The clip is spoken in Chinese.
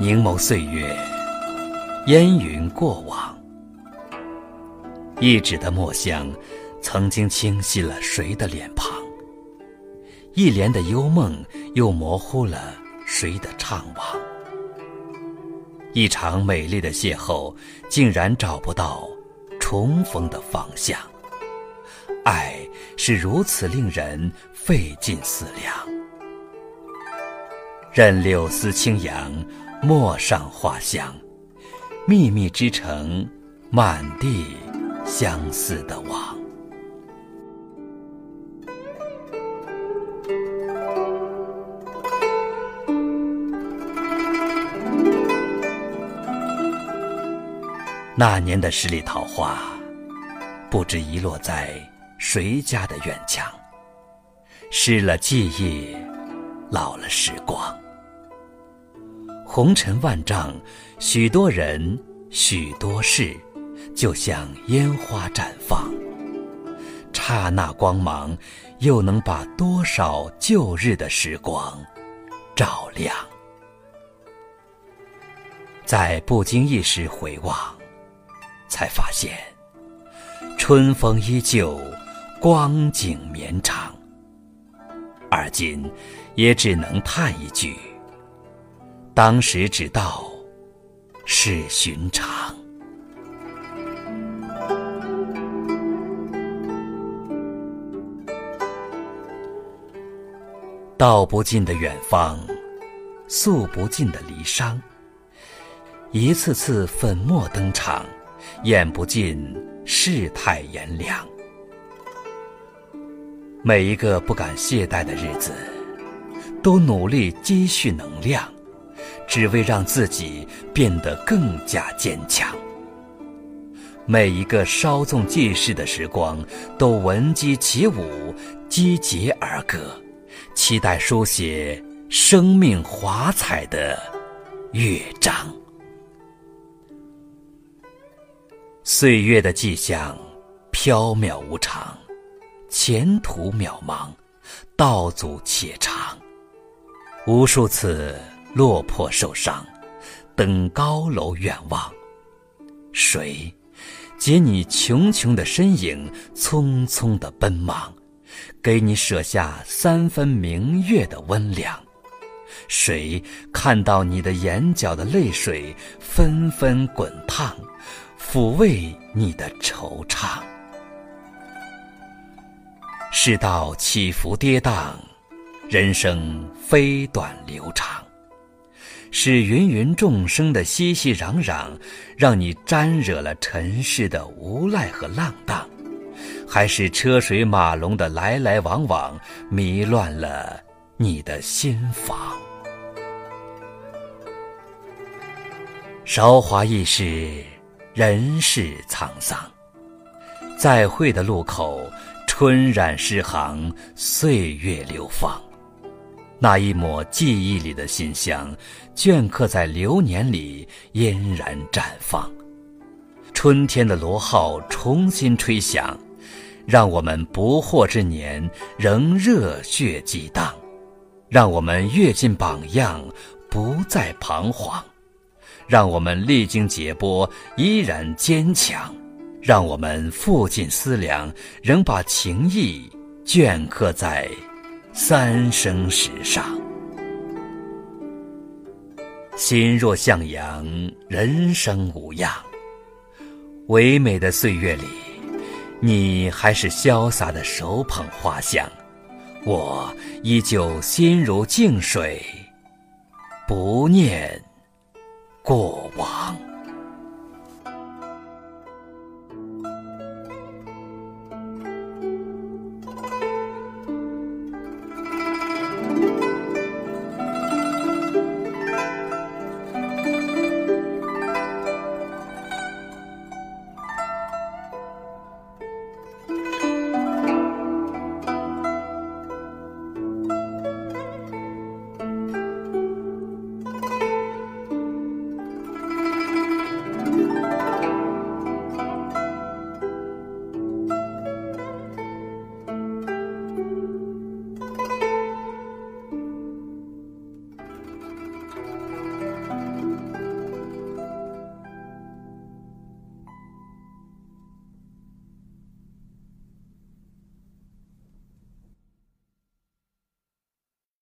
凝眸岁月，烟云过往。一指的墨香，曾经清晰了谁的脸庞？一帘的幽梦，又模糊了谁的怅惘？一场美丽的邂逅，竟然找不到重逢的方向。爱是如此令人费尽思量。任柳丝轻扬，陌上花香，秘密之城，满地相思的网。那年的十里桃花，不知遗落在谁家的院墙。失了记忆，老了时光。红尘万丈，许多人，许多事，就像烟花绽放。刹那光芒，又能把多少旧日的时光照亮？在不经意时回望。才发现，春风依旧，光景绵长。而今，也只能叹一句：当时只道是寻常。道不尽的远方，诉不尽的离殇，一次次粉墨登场。演不尽世态炎凉，每一个不敢懈怠的日子，都努力积蓄能量，只为让自己变得更加坚强。每一个稍纵即逝的时光，都闻鸡起舞，击节而歌，期待书写生命华彩的乐章。岁月的迹象，飘渺无常，前途渺茫，道阻且长。无数次落魄受伤，登高楼远望，谁解你穷穷的身影，匆匆的奔忙，给你舍下三分明月的温凉？谁看到你的眼角的泪水纷纷滚烫？抚慰你的惆怅。世道起伏跌宕，人生飞短流长，是芸芸众生的熙熙攘攘，让你沾惹了尘世的无赖和浪荡，还是车水马龙的来来往往，迷乱了你的心房？韶华易逝。人世沧桑，再会的路口，春染诗行，岁月流芳。那一抹记忆里的馨香，镌刻在流年里，嫣然绽放。春天的螺号重新吹响，让我们不惑之年仍热血激荡，让我们跃进榜样，不再彷徨。让我们历经劫波依然坚强，让我们付尽思量，仍把情谊镌刻在三生石上。心若向阳，人生无恙。唯美的岁月里，你还是潇洒的手捧花香，我依旧心如静水，不念。过往。